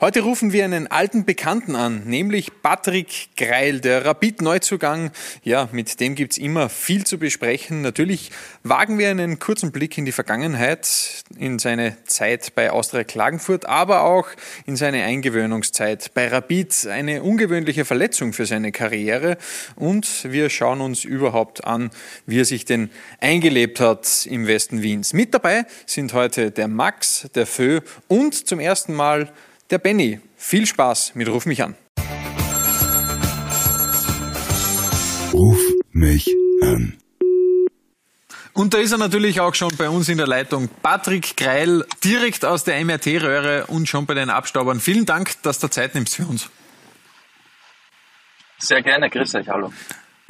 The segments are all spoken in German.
Heute rufen wir einen alten Bekannten an, nämlich Patrick Greil, der Rapid-Neuzugang. Ja, mit dem gibt's immer viel zu besprechen. Natürlich wagen wir einen kurzen Blick in die Vergangenheit, in seine Zeit bei Austria Klagenfurt, aber auch in seine Eingewöhnungszeit bei Rapid. Eine ungewöhnliche Verletzung für seine Karriere. Und wir schauen uns überhaupt an, wie er sich denn eingelebt hat im Westen Wiens. Mit dabei sind heute der Max, der Fö und zum ersten Mal der Benny. Viel Spaß mit Ruf mich an. Ruf mich an. Und da ist er natürlich auch schon bei uns in der Leitung. Patrick Greil, direkt aus der MRT-Röhre und schon bei den Abstaubern. Vielen Dank, dass du Zeit nimmst für uns. Sehr gerne, grüß euch, hallo.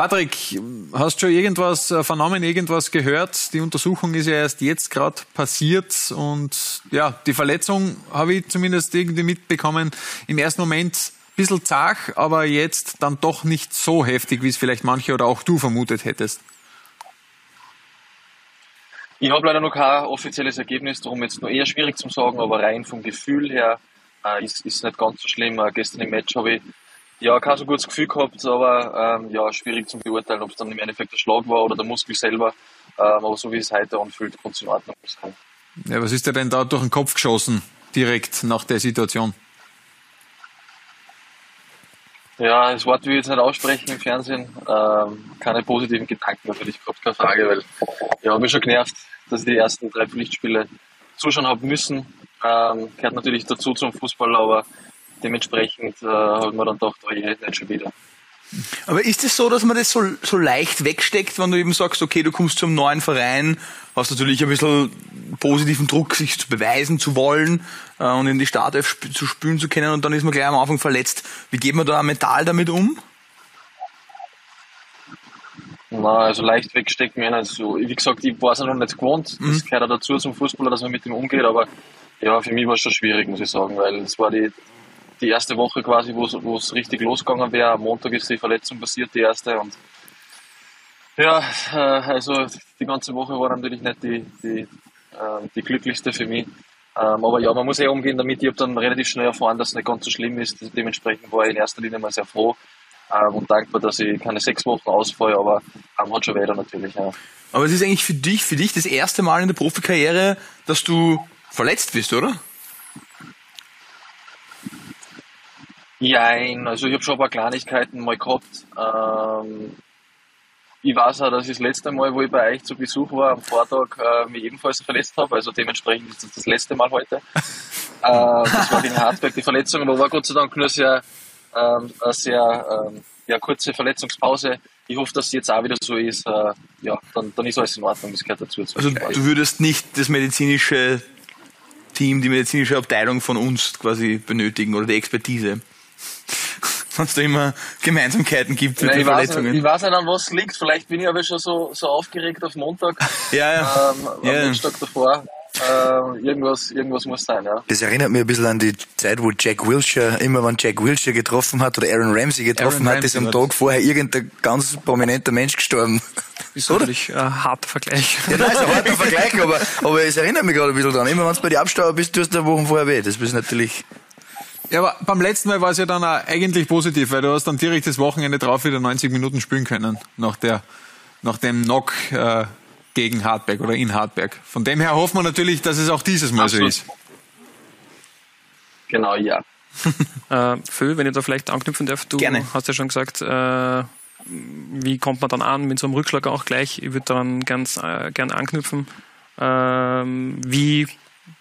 Patrick, hast du schon irgendwas äh, vernommen, irgendwas gehört? Die Untersuchung ist ja erst jetzt gerade passiert und ja, die Verletzung habe ich zumindest irgendwie mitbekommen. Im ersten Moment ein bisschen zart, aber jetzt dann doch nicht so heftig, wie es vielleicht manche oder auch du vermutet hättest. Ich habe leider noch kein offizielles Ergebnis, darum jetzt noch eher schwierig zu sagen, aber rein vom Gefühl her äh, ist, ist nicht ganz so schlimm. Äh, gestern im Match habe ich ja, kein so gutes Gefühl gehabt, aber ähm, ja, schwierig zu beurteilen, ob es dann im Endeffekt der Schlag war oder der Muskel selber. Ähm, aber so wie es heute anfühlt, es in Ordnung sein. Ja, was ist dir denn da durch den Kopf geschossen, direkt nach der Situation? Ja, das Wort will ich jetzt nicht aussprechen im Fernsehen. Ähm, keine positiven Gedanken natürlich gehabt, keine Frage, weil ja, habe mich schon genervt, dass ich die ersten drei Pflichtspiele zuschauen habe müssen. Ähm, gehört natürlich dazu zum Fußball, aber dementsprechend äh, hat man dann gedacht, oh je, nicht schon wieder. Aber ist es so, dass man das so, so leicht wegsteckt, wenn du eben sagst, okay, du kommst zum neuen Verein, hast natürlich ein bisschen positiven Druck, sich zu beweisen zu wollen äh, und in die Startelf sp zu spielen zu können und dann ist man gleich am Anfang verletzt. Wie geht man da mental damit um? Na, also leicht wegstecken wir nicht. Also, wie gesagt, ich war es noch nicht gewohnt. Mhm. Das gehört auch dazu zum Fußballer, dass man mit dem umgeht, aber ja, für mich war es schon schwierig, muss ich sagen, weil es war die die erste Woche quasi, wo es richtig losgegangen wäre. Am Montag ist die Verletzung passiert, die erste. Und ja, äh, also die ganze Woche war natürlich nicht die, die, äh, die glücklichste für mich. Ähm, aber ja, man muss eh umgehen damit. Ich habe dann relativ schnell erfahren, dass es nicht ganz so schlimm ist. Dementsprechend war ich in erster Linie mal sehr froh ähm, und dankbar, dass ich keine sechs Wochen ausfalle, aber ähm, hat schon weiter natürlich. Ja. Aber es ist eigentlich für dich, für dich das erste Mal in der Profikarriere, dass du verletzt bist, oder? Nein, also ich habe schon ein paar Kleinigkeiten mal gehabt. Ähm, ich weiß auch, dass ich das letzte Mal, wo ich bei euch zu Besuch war, am Vortag äh, mich ebenfalls verletzt habe. Also dementsprechend ist das das letzte Mal heute. äh, das war gegen Hartberg die Verletzung, aber war Gott sei Dank nur sehr, ähm, eine sehr ähm, ja, kurze Verletzungspause. Ich hoffe, dass es jetzt auch wieder so ist. Äh, ja, dann, dann ist alles in Ordnung, das gehört dazu. Also du würdest nicht das medizinische Team, die medizinische Abteilung von uns quasi benötigen oder die Expertise? Sonst da immer Gemeinsamkeiten gibt mit den Verletzungen. Weiß, ich weiß nicht, an was es liegt. Vielleicht bin ich aber schon so, so aufgeregt auf Montag. ja, ja. Ähm, am ja. Dienstag davor. Äh, irgendwas, irgendwas muss sein, ja. Das erinnert mich ein bisschen an die Zeit, wo Jack Wilshere, immer wenn Jack Wilshere getroffen hat oder Aaron Ramsey getroffen Aaron hat, ist am Tag vorher irgendein ganz prominenter Mensch gestorben. Ist natürlich ein harter Vergleich. Ja, nein, ist ein harter Vergleich, aber, aber es erinnert mich gerade ein bisschen dran. Immer wenn du bei die Abstauer bist, tust du eine Woche vorher weh. Das ist natürlich... Ja, aber beim letzten Mal war es ja dann auch eigentlich positiv, weil du hast dann direkt das Wochenende drauf wieder 90 Minuten spielen können, nach, der, nach dem Knock äh, gegen Hartberg oder in Hartberg. Von dem her hoffen wir natürlich, dass es auch dieses Mal Absolut. so ist. Genau, ja. äh, Phil, wenn ich da vielleicht anknüpfen darf, du Gerne. hast ja schon gesagt, äh, wie kommt man dann an mit so einem Rückschlag auch gleich? Ich würde daran ganz äh, gerne anknüpfen. Ähm, wie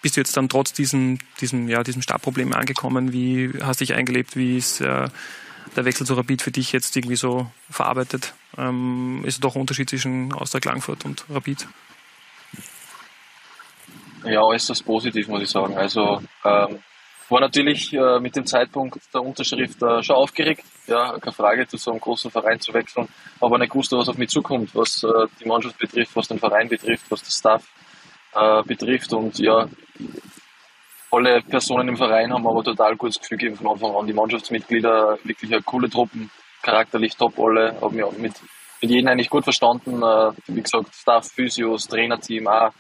bist du jetzt dann trotz diesem, diesem, ja, diesem Startproblem angekommen? Wie hast du dich eingelebt? Wie ist äh, der Wechsel zu Rapid für dich jetzt irgendwie so verarbeitet? Ähm, ist doch ein Unterschied zwischen Austria Klangfurt und Rapid? Ja, äußerst positiv, muss ich sagen. Also ähm, war natürlich äh, mit dem Zeitpunkt der Unterschrift äh, schon aufgeregt. Ja, keine Frage, zu so einem großen Verein zu wechseln. Aber nicht gewusst, was auf mich zukommt, was äh, die Mannschaft betrifft, was den Verein betrifft, was das Staff äh, betrifft. Und ja, alle Personen im Verein haben aber total gutes Gefühl gegeben von Anfang an. Die Mannschaftsmitglieder, wirklich eine coole Truppen, charakterlich top alle, haben mich mit, mit jedem eigentlich gut verstanden. Äh, wie gesagt, Staff, Physios, Trainerteam, auch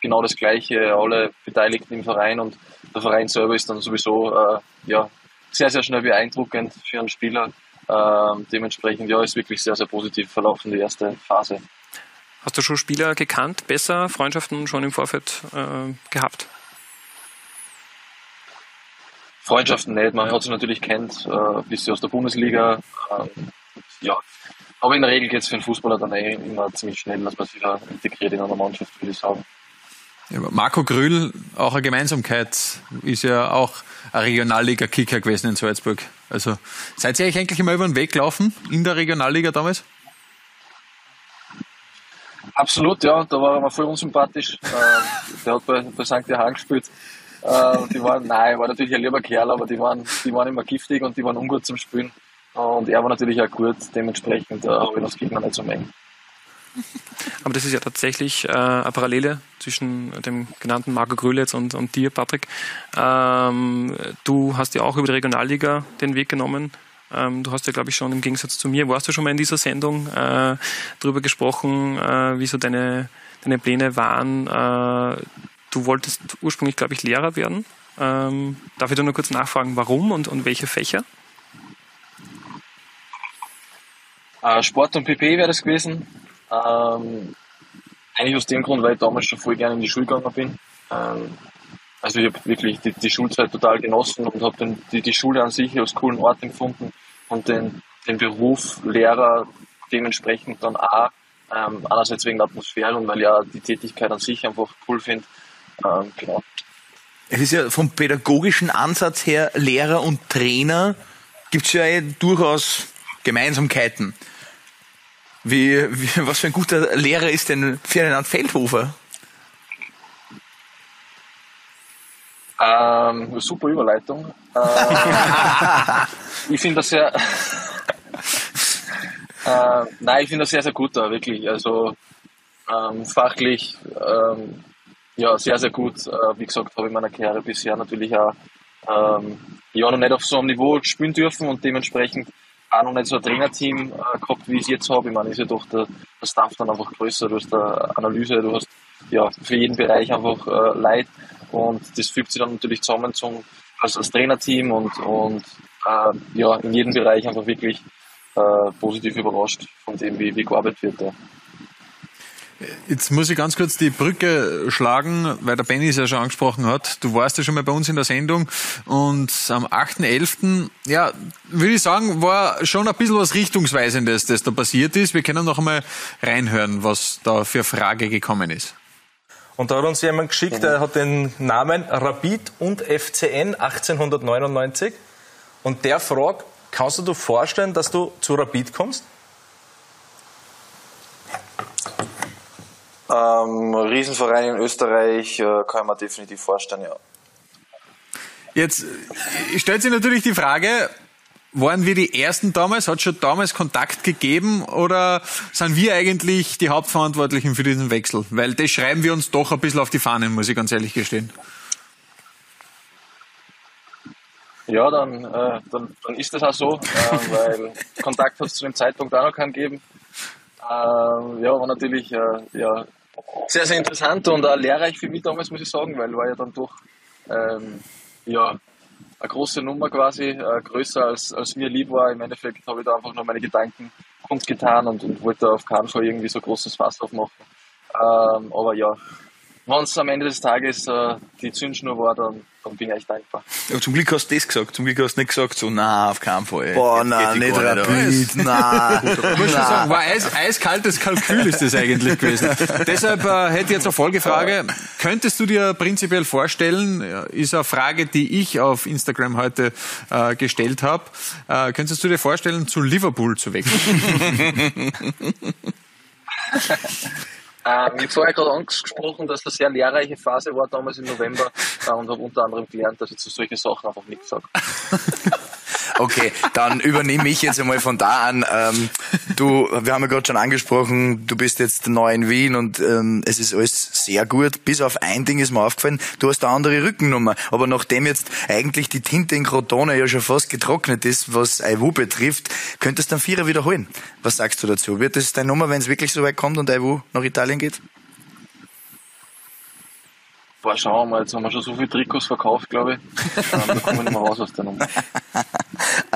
genau das Gleiche, alle Beteiligten im Verein und der Verein selber ist dann sowieso äh, ja, sehr, sehr schnell beeindruckend für einen Spieler. Ähm, dementsprechend, ja, ist wirklich sehr, sehr positiv verlaufen, die erste Phase. Hast du schon Spieler gekannt, besser, Freundschaften schon im Vorfeld äh, gehabt? Freundschaften nicht, man hat sie natürlich kennt, äh, bisschen aus der Bundesliga. Ähm, ja, aber in der Regel geht es für einen Fußballer dann eh immer ziemlich schnell, dass man sich da integriert in einer Mannschaft, würde ich sagen. Ja, Marco Grüll, auch eine Gemeinsamkeit, ist ja auch ein Regionalliga-Kicker gewesen in Salzburg. Also seid ihr euch eigentlich immer über den Weg gelaufen in der Regionalliga damals? Absolut, ja. Da war er mir voll unsympathisch. äh, der hat bei, bei St. Johann gespielt. Äh, die waren, nein, war natürlich ein lieber Kerl, aber die waren, die waren immer giftig und die waren ungut zum Spielen. Und er war natürlich auch gut, dementsprechend äh, habe ich das Gegner nicht so mengen. Aber das ist ja tatsächlich äh, eine Parallele zwischen dem genannten Marco Gröle jetzt und, und dir, Patrick. Ähm, du hast ja auch über die Regionalliga den Weg genommen. Ähm, du hast ja, glaube ich, schon im Gegensatz zu mir, warst du schon mal in dieser Sendung äh, darüber gesprochen, äh, wie so deine, deine Pläne waren. Äh, du wolltest ursprünglich, glaube ich, Lehrer werden. Ähm, darf ich da nur kurz nachfragen, warum und, und welche Fächer? Äh, Sport und PP wäre das gewesen. Ähm, eigentlich aus dem Grund, weil ich damals schon voll gerne in die Schule gegangen bin. Ähm, also ich habe wirklich die, die, Schulzeit total genossen und habe die, die Schule an sich als coolen Ort empfunden und den, den Beruf Lehrer dementsprechend dann auch ähm, einerseits wegen der Atmosphäre und weil ich ja die Tätigkeit an sich einfach cool finde. Ähm, genau. Es ist ja vom pädagogischen Ansatz her Lehrer und Trainer gibt es ja eh durchaus Gemeinsamkeiten. Wie, wie, was für ein guter Lehrer ist denn Ferdinand Feldhofer? Ähm, super Überleitung. Ähm, ich finde das sehr. äh, nein, ich finde das sehr, sehr gut da, wirklich. Also ähm, fachlich ähm, ja, sehr, sehr gut. Äh, wie gesagt, habe ich in meiner Karriere bisher natürlich auch ähm, ja, noch nicht auf so einem Niveau spielen dürfen und dementsprechend auch noch nicht so ein Trainerteam äh, gehabt, wie ich es jetzt habe. Ich meine, ist ja doch der, der Staff dann einfach größer, du hast eine Analyse, du hast ja für jeden Bereich einfach äh, Leid und das fügt sich dann natürlich zusammen zum, als, als Trainerteam und, und äh, ja, in jedem Bereich einfach wirklich äh, positiv überrascht von dem, wie, wie gearbeitet wird. Ja. Jetzt muss ich ganz kurz die Brücke schlagen, weil der Benny es ja schon angesprochen hat. Du warst ja schon mal bei uns in der Sendung und am 8.11., ja, würde ich sagen, war schon ein bisschen was Richtungsweisendes, das da passiert ist. Wir können noch einmal reinhören, was da für Frage gekommen ist. Und da hat uns jemand geschickt, der hat den Namen Rapid und FCN 1899 und der fragt, kannst du dir vorstellen, dass du zu Rapid kommst? Ähm, Riesenverein in Österreich äh, kann man definitiv vorstellen, ja. Jetzt äh, stellt sich natürlich die Frage, waren wir die Ersten damals? Hat es schon damals Kontakt gegeben oder sind wir eigentlich die Hauptverantwortlichen für diesen Wechsel? Weil das schreiben wir uns doch ein bisschen auf die Fahnen, muss ich ganz ehrlich gestehen. Ja, dann, äh, dann, dann ist das auch so, äh, weil Kontakt hat es zu dem Zeitpunkt auch noch keinen gegeben. Äh, ja, war natürlich äh, ja, sehr, sehr interessant und auch lehrreich für mich damals, muss ich sagen, weil war ja dann doch ähm, ja, eine große Nummer quasi, äh, größer als, als mir lieb war. Im Endeffekt habe ich da einfach nur meine Gedanken kundgetan und, und wollte auf keinen Fall irgendwie so großes Fass aufmachen. Ähm, aber ja, wenn es am Ende des Tages äh, die Zündschnur war, dann, dann bin ich echt dankbar. Ja, zum Glück hast du das gesagt. Zum Glück hast du nicht gesagt, so, na, auf keinen Fall. Boah, nein, nicht Rapid, na. Muss schon sagen, war eis, eiskaltes Kalkül ist das eigentlich gewesen. Deshalb äh, hätte ich jetzt eine Folgefrage. Könntest du dir prinzipiell vorstellen, ist eine Frage, die ich auf Instagram heute äh, gestellt habe, äh, könntest du dir vorstellen, zu Liverpool zu wechseln? Ähm, ich habe vorher gerade angesprochen, dass das eine sehr lehrreiche Phase war damals im November äh, und habe unter anderem gelernt, dass ich zu solchen Sachen einfach nichts sage. Okay, dann übernehme ich jetzt einmal von da an. Ähm, du, wir haben ja gerade schon angesprochen, du bist jetzt neu in Wien und ähm, es ist alles sehr gut. Bis auf ein Ding ist mir aufgefallen, du hast eine andere Rückennummer. Aber nachdem jetzt eigentlich die Tinte in Crotone ja schon fast getrocknet ist, was Aiwu betrifft, könntest du dann Vierer wiederholen. Was sagst du dazu? Wird das deine Nummer, wenn es wirklich so weit kommt und Aiwu nach Italien geht? Boah, schauen wir mal, jetzt haben wir schon so viele Trikots verkauft, glaube ich. ähm, da kommen wir nicht mehr raus aus der Nummer.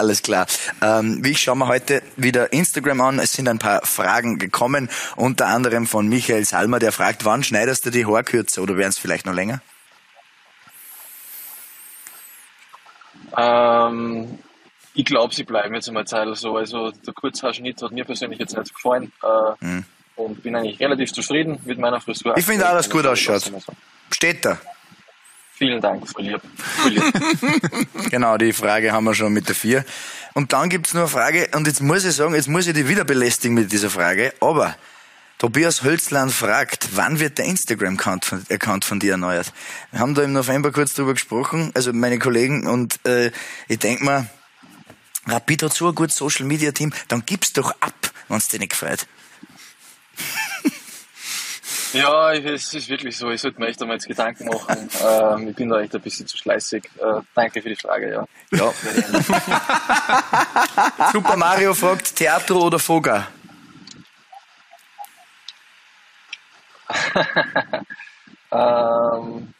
Alles klar. Ähm, wie schauen wir heute wieder Instagram an? Es sind ein paar Fragen gekommen, unter anderem von Michael Salmer, der fragt, wann schneidest du die Haare kürzer oder wären es vielleicht noch länger? Ähm, ich glaube, sie bleiben jetzt einmal Zeit so. Also der Kurzhaarschnitt hat mir persönlich jetzt nicht gefallen. Äh, mhm. Und bin eigentlich relativ zufrieden mit meiner Frisur. Ich finde auch, dass gut ausschaut. Steht da. Vielen Dank, Lieb. genau, die Frage haben wir schon mit der vier. Und dann gibt's nur eine Frage, und jetzt muss ich sagen, jetzt muss ich dich wieder belästigen mit dieser Frage, aber Tobias Hölzland fragt, wann wird der Instagram-Account von, Account von dir erneuert? Wir haben da im November kurz drüber gesprochen, also meine Kollegen, und äh, ich denk mal, Rapid hat so ein gutes Social-Media-Team, dann gib's doch ab, wenn's dir nicht gefällt. Ja, es ist wirklich so. Ich sollte mir echt einmal jetzt Gedanken machen. ähm, ich bin da echt ein bisschen zu schleißig. Äh, danke für die Frage, ja. ja. Super Mario fragt, Theater oder Foga? ähm,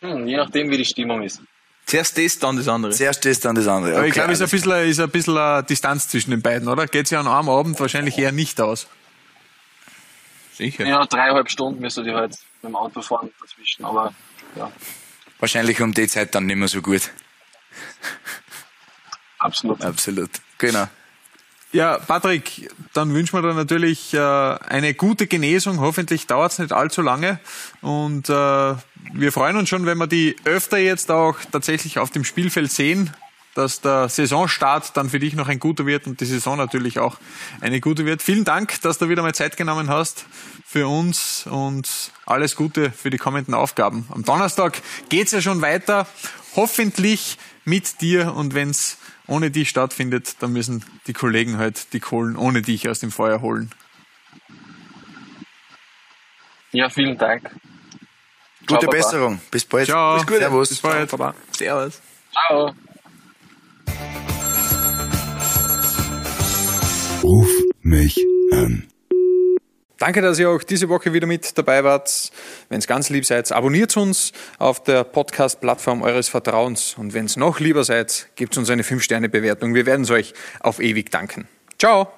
hm, je nachdem, wie die Stimmung ist. Zuerst das, dann das andere. Zuerst das, dann das andere. Okay, Aber ich glaube, es ist ein bisschen, ist ein bisschen eine Distanz zwischen den beiden, oder? Geht sich an einem Abend wahrscheinlich eher nicht aus. Sicher. Ja, dreieinhalb Stunden müsste ich halt mit dem Auto fahren dazwischen, aber ja. Wahrscheinlich um die Zeit dann nicht mehr so gut. Absolut. Absolut. Genau. Ja, Patrick, dann wünschen wir dir natürlich äh, eine gute Genesung. Hoffentlich dauert es nicht allzu lange. Und äh, wir freuen uns schon, wenn wir die öfter jetzt auch tatsächlich auf dem Spielfeld sehen dass der Saisonstart dann für dich noch ein guter wird und die Saison natürlich auch eine gute wird. Vielen Dank, dass du wieder mal Zeit genommen hast für uns und alles Gute für die kommenden Aufgaben. Am Donnerstag geht's ja schon weiter, hoffentlich mit dir und wenn's ohne dich stattfindet, dann müssen die Kollegen halt die Kohlen ohne dich aus dem Feuer holen. Ja, vielen Dank. Gute Ciao, Besserung. Bis bald. Ciao. Bis gut. Servus. Bis bald. Ciao, Servus. Ciao. Ruf mich an. Danke, dass ihr auch diese Woche wieder mit dabei wart. Wenn es ganz lieb seid, abonniert uns auf der Podcast-Plattform eures Vertrauens. Und wenn es noch lieber seid, gebt uns eine 5-Sterne-Bewertung. Wir werden es euch auf ewig danken. Ciao!